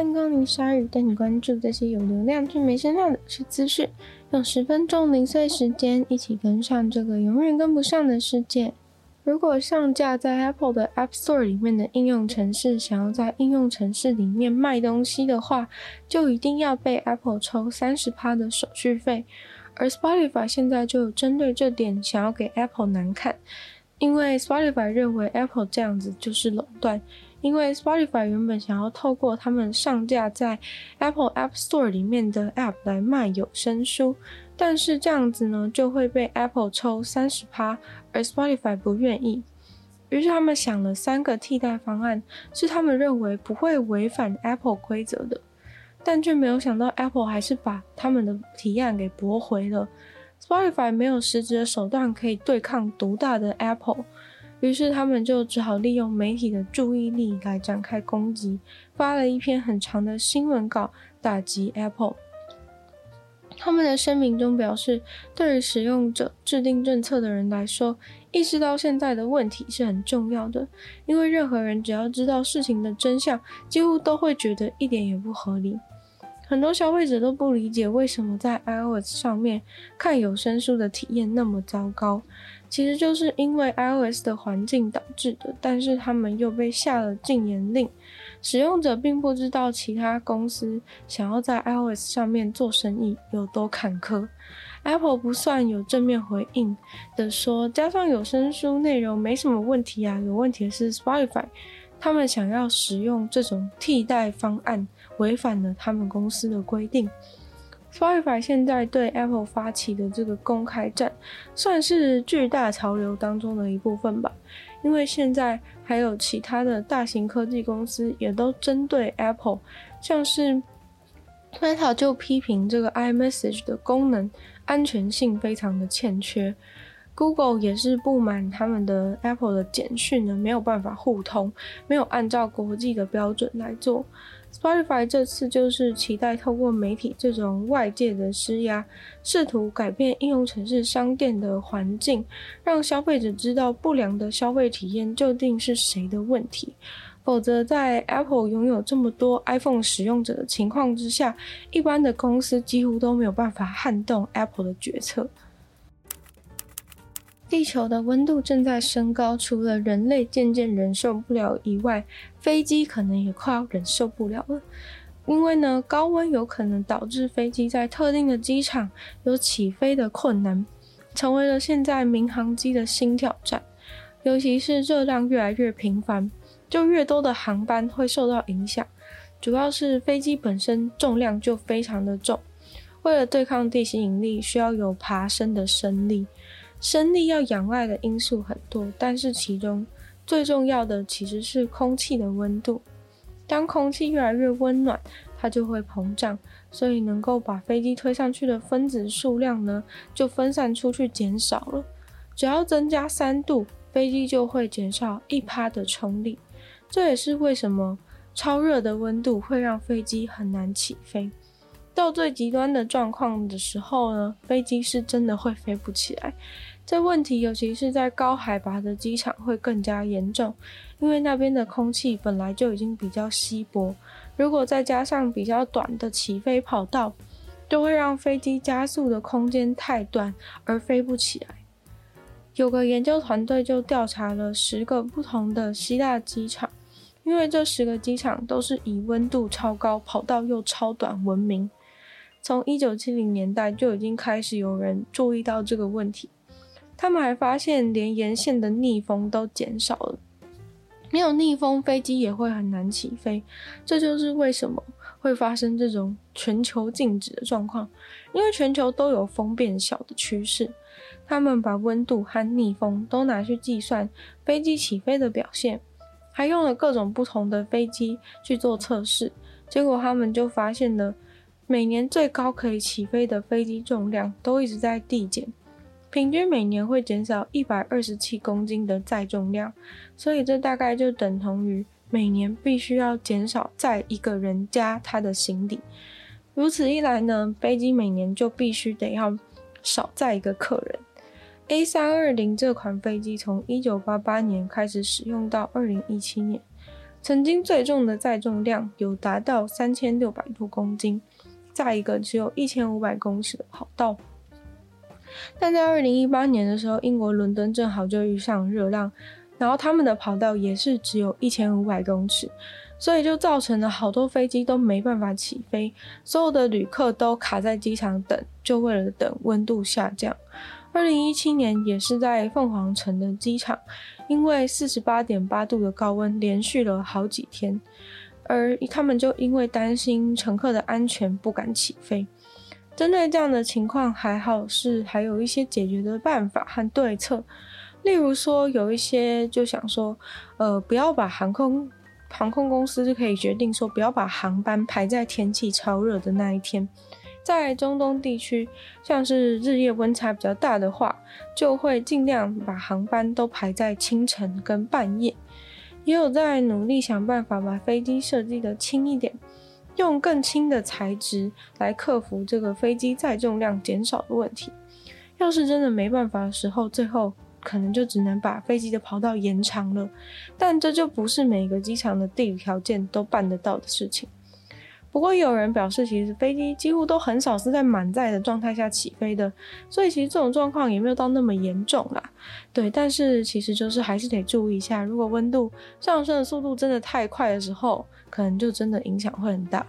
欢迎光临鲨语，带你关注这些有流量却没声量的是资讯。用十分钟零碎时间，一起跟上这个永远跟不上的世界。如果上架在 Apple 的 App Store 里面的应用程式想要在应用程式里面卖东西的话，就一定要被 Apple 抽三十趴的手续费。而 Spotify 现在就有针对这点想要给 Apple 难看，因为 Spotify 认为 Apple 这样子就是垄断。因为 Spotify 原本想要透过他们上架在 Apple App Store 里面的 App 来卖有声书，但是这样子呢就会被 Apple 抽三十趴，而 Spotify 不愿意。于是他们想了三个替代方案，是他们认为不会违反 Apple 规则的，但却没有想到 Apple 还是把他们的提案给驳回了。Spotify 没有实质的手段可以对抗独大的 Apple。于是他们就只好利用媒体的注意力来展开攻击，发了一篇很长的新闻稿打击 Apple。他们的声明中表示，对于使用者、制定政策的人来说，意识到现在的问题是很重要的，因为任何人只要知道事情的真相，几乎都会觉得一点也不合理。很多消费者都不理解为什么在 iOS 上面看有声书的体验那么糟糕。其实就是因为 iOS 的环境导致的，但是他们又被下了禁言令，使用者并不知道其他公司想要在 iOS 上面做生意有多坎坷。Apple 不算有正面回应的说，加上有声书内容没什么问题啊，有问题的是 Spotify，他们想要使用这种替代方案，违反了他们公司的规定。Spotify 现在对 Apple 发起的这个公开战，算是巨大潮流当中的一部分吧。因为现在还有其他的大型科技公司也都针对 Apple，像是 Meta 就批评这个 iMessage 的功能安全性非常的欠缺，Google 也是不满他们的 Apple 的简讯呢没有办法互通，没有按照国际的标准来做。Spotify 这次就是期待透过媒体这种外界的施压，试图改变应用程式商店的环境，让消费者知道不良的消费体验究竟是谁的问题。否则，在 Apple 拥有这么多 iPhone 使用者的情况之下，一般的公司几乎都没有办法撼动 Apple 的决策。地球的温度正在升高，除了人类渐渐忍受不了以外，飞机可能也快要忍受不了了。因为呢，高温有可能导致飞机在特定的机场有起飞的困难，成为了现在民航机的新挑战。尤其是热量越来越频繁，就越多的航班会受到影响。主要是飞机本身重量就非常的重，为了对抗地心引力，需要有爬升的升力。升力要仰赖的因素很多，但是其中最重要的其实是空气的温度。当空气越来越温暖，它就会膨胀，所以能够把飞机推上去的分子数量呢，就分散出去减少了。只要增加三度，飞机就会减少一趴的冲力。这也是为什么超热的温度会让飞机很难起飞。到最极端的状况的时候呢，飞机是真的会飞不起来。这问题尤其是在高海拔的机场会更加严重，因为那边的空气本来就已经比较稀薄，如果再加上比较短的起飞跑道，就会让飞机加速的空间太短而飞不起来。有个研究团队就调查了十个不同的希腊机场，因为这十个机场都是以温度超高、跑道又超短闻名。从一九七零年代就已经开始有人注意到这个问题。他们还发现，连沿线的逆风都减少了。没有逆风，飞机也会很难起飞。这就是为什么会发生这种全球静止的状况，因为全球都有风变小的趋势。他们把温度和逆风都拿去计算飞机起飞的表现，还用了各种不同的飞机去做测试。结果他们就发现了，每年最高可以起飞的飞机重量都一直在递减。平均每年会减少一百二十七公斤的载重量，所以这大概就等同于每年必须要减少载一个人加他的行李。如此一来呢，飞机每年就必须得要少载一个客人。A 三二零这款飞机从一九八八年开始使用到二零一七年，曾经最重的载重量有达到三千六百多公斤，在一个只有一千五百公尺的跑道。但在二零一八年的时候，英国伦敦正好就遇上热浪，然后他们的跑道也是只有一千五百公尺，所以就造成了好多飞机都没办法起飞，所有的旅客都卡在机场等，就为了等温度下降。二零一七年也是在凤凰城的机场，因为四十八点八度的高温连续了好几天，而他们就因为担心乘客的安全不敢起飞。针对这样的情况，还好是还有一些解决的办法和对策。例如说，有一些就想说，呃，不要把航空航空公司就可以决定说，不要把航班排在天气超热的那一天。在中东地区，像是日夜温差比较大的话，就会尽量把航班都排在清晨跟半夜。也有在努力想办法把飞机设计的轻一点。用更轻的材质来克服这个飞机载重量减少的问题。要是真的没办法的时候，最后可能就只能把飞机的跑道延长了。但这就不是每个机场的地理条件都办得到的事情。不过有人表示，其实飞机几乎都很少是在满载的状态下起飞的，所以其实这种状况也没有到那么严重啦。对，但是其实就是还是得注意一下，如果温度上升的速度真的太快的时候，可能就真的影响会很大。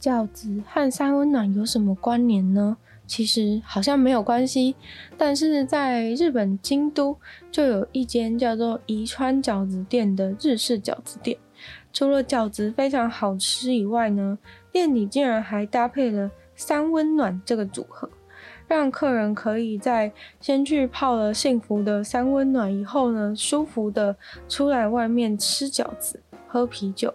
饺子和三温暖有什么关联呢？其实好像没有关系，但是在日本京都就有一间叫做宜川饺子店的日式饺子店。除了饺子非常好吃以外呢，店里竟然还搭配了三温暖这个组合，让客人可以在先去泡了幸福的三温暖以后呢，舒服的出来外面吃饺子、喝啤酒，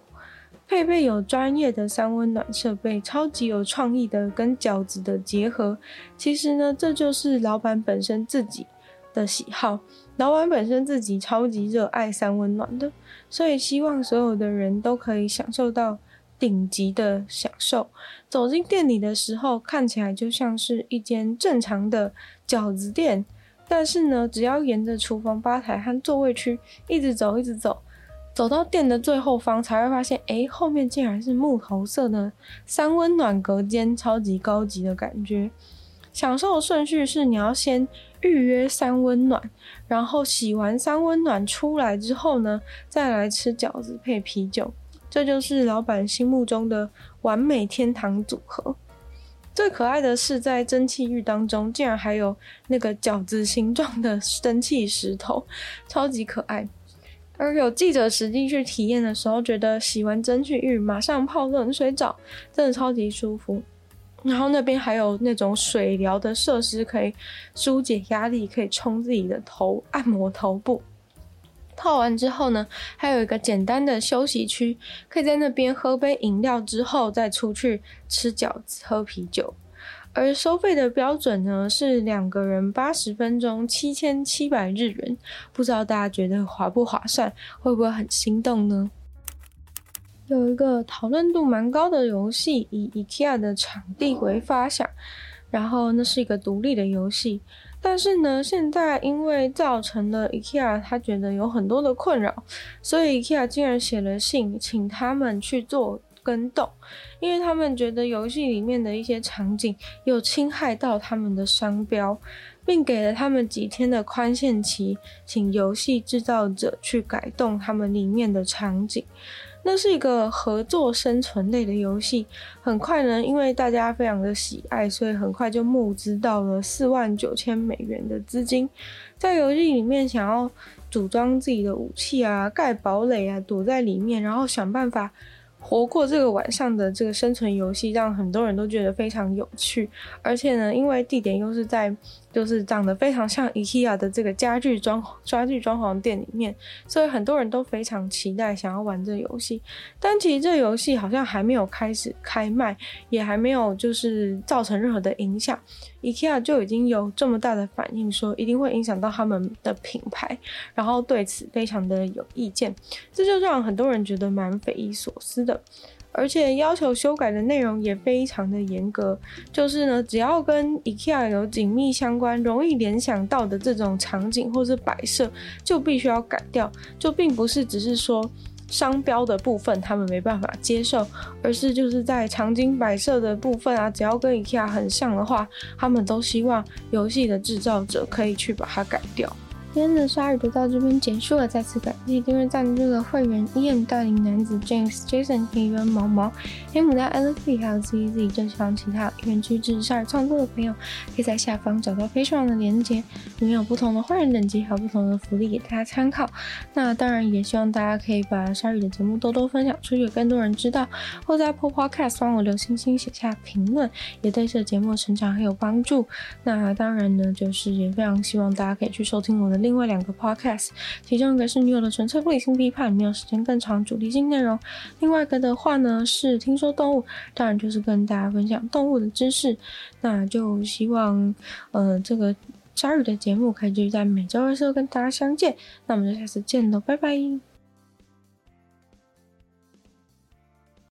配备有专业的三温暖设备，超级有创意的跟饺子的结合。其实呢，这就是老板本身自己的喜好。老板本身自己超级热爱三温暖的，所以希望所有的人都可以享受到顶级的享受。走进店里的时候，看起来就像是一间正常的饺子店，但是呢，只要沿着厨房吧台和座位区一直走，一直走，走到店的最后方，才会发现，诶，后面竟然是木头色的三温暖隔间，超级高级的感觉。享受的顺序是，你要先预约三温暖，然后洗完三温暖出来之后呢，再来吃饺子配啤酒，这就是老板心目中的完美天堂组合。最可爱的是，在蒸汽浴当中竟然还有那个饺子形状的蒸汽石头，超级可爱。而有记者实际去体验的时候，觉得洗完蒸汽浴马上泡冷水澡，真的超级舒服。然后那边还有那种水疗的设施，可以纾解压力，可以冲自己的头，按摩头部。泡完之后呢，还有一个简单的休息区，可以在那边喝杯饮料之后再出去吃饺子、喝啤酒。而收费的标准呢，是两个人八十分钟七千七百日元，不知道大家觉得划不划算，会不会很心动呢？有一个讨论度蛮高的游戏，以 IKEA 的场地为发想，然后那是一个独立的游戏。但是呢，现在因为造成了 IKEA 他觉得有很多的困扰，所以 IKEA 竟然写了信请他们去做跟动，因为他们觉得游戏里面的一些场景有侵害到他们的商标，并给了他们几天的宽限期，请游戏制造者去改动他们里面的场景。那是一个合作生存类的游戏，很快呢，因为大家非常的喜爱，所以很快就募资到了四万九千美元的资金，在游戏里面想要组装自己的武器啊，盖堡垒啊，躲在里面，然后想办法。活过这个晚上的这个生存游戏，让很多人都觉得非常有趣。而且呢，因为地点又是在就是长得非常像 IKEA 的这个家具装家具装潢店里面，所以很多人都非常期待想要玩这游戏。但其实这游戏好像还没有开始开卖，也还没有就是造成任何的影响。IKEA 就已经有这么大的反应，说一定会影响到他们的品牌，然后对此非常的有意见，这就让很多人觉得蛮匪夷所思的。而且要求修改的内容也非常的严格，就是呢，只要跟 IKEA 有紧密相关、容易联想到的这种场景或是摆设，就必须要改掉，就并不是只是说。商标的部分他们没办法接受，而是就是在场景摆设的部分啊，只要跟 IKEA 很像的话，他们都希望游戏的制造者可以去把它改掉。今天的鲨鱼就到这边结束了，再次感谢订阅赞助的会员：Ian 大龄男子 James、Jason、黑人毛毛、黑牡丹、Alex、还有 ZZ。就希望其他有愿支持鲨鱼创作的朋友，可以在下方找到非常的连接，里面有不同的会员等级，还有不同的福利给大家参考。那当然也希望大家可以把鲨鱼的节目多多分享出去，更多人知道，或在 Apple Podcast 帮我留星星、写下评论，也对这节目成长很有帮助。那当然呢，就是也非常希望大家可以去收听我的。另外两个 podcast，其中一个是女友的纯粹不理性批判，没有时间更长主题性内容；另外一个的话呢是听说动物，当然就是跟大家分享动物的知识。那就希望，呃，这个鲨鱼的节目可以继续在每周二、四跟大家相见。那我们就下次见喽，拜拜。